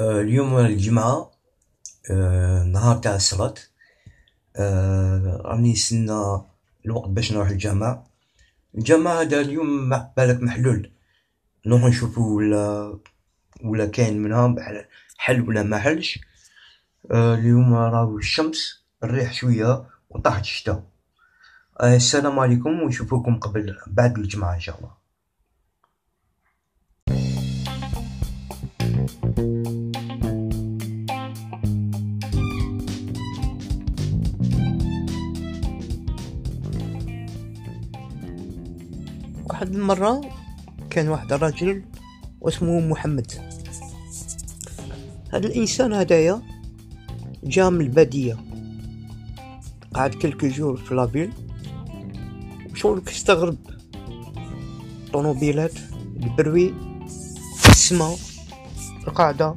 آه، اليوم الجمعة آه، نهار تاع الصلاة. آه، راني نستنى الوقت باش نروح الجامع. الجامع هذا اليوم بالك محلول. نروح نشوفو ولا ولا كاين منها حل ولا ما حلش. اليوم راهو الشمس الريح شوية وطاحت الشتا. السلام عليكم ونشوفوكم قبل بعد الجمعة إن شاء الله. واحد المرة كان واحد الرجل واسمه محمد. هذا الإنسان هدايا جا من البادية. قعد كلكو جور في لافيل وشغل استغرب طوموبيلات البروي السما القاعدة.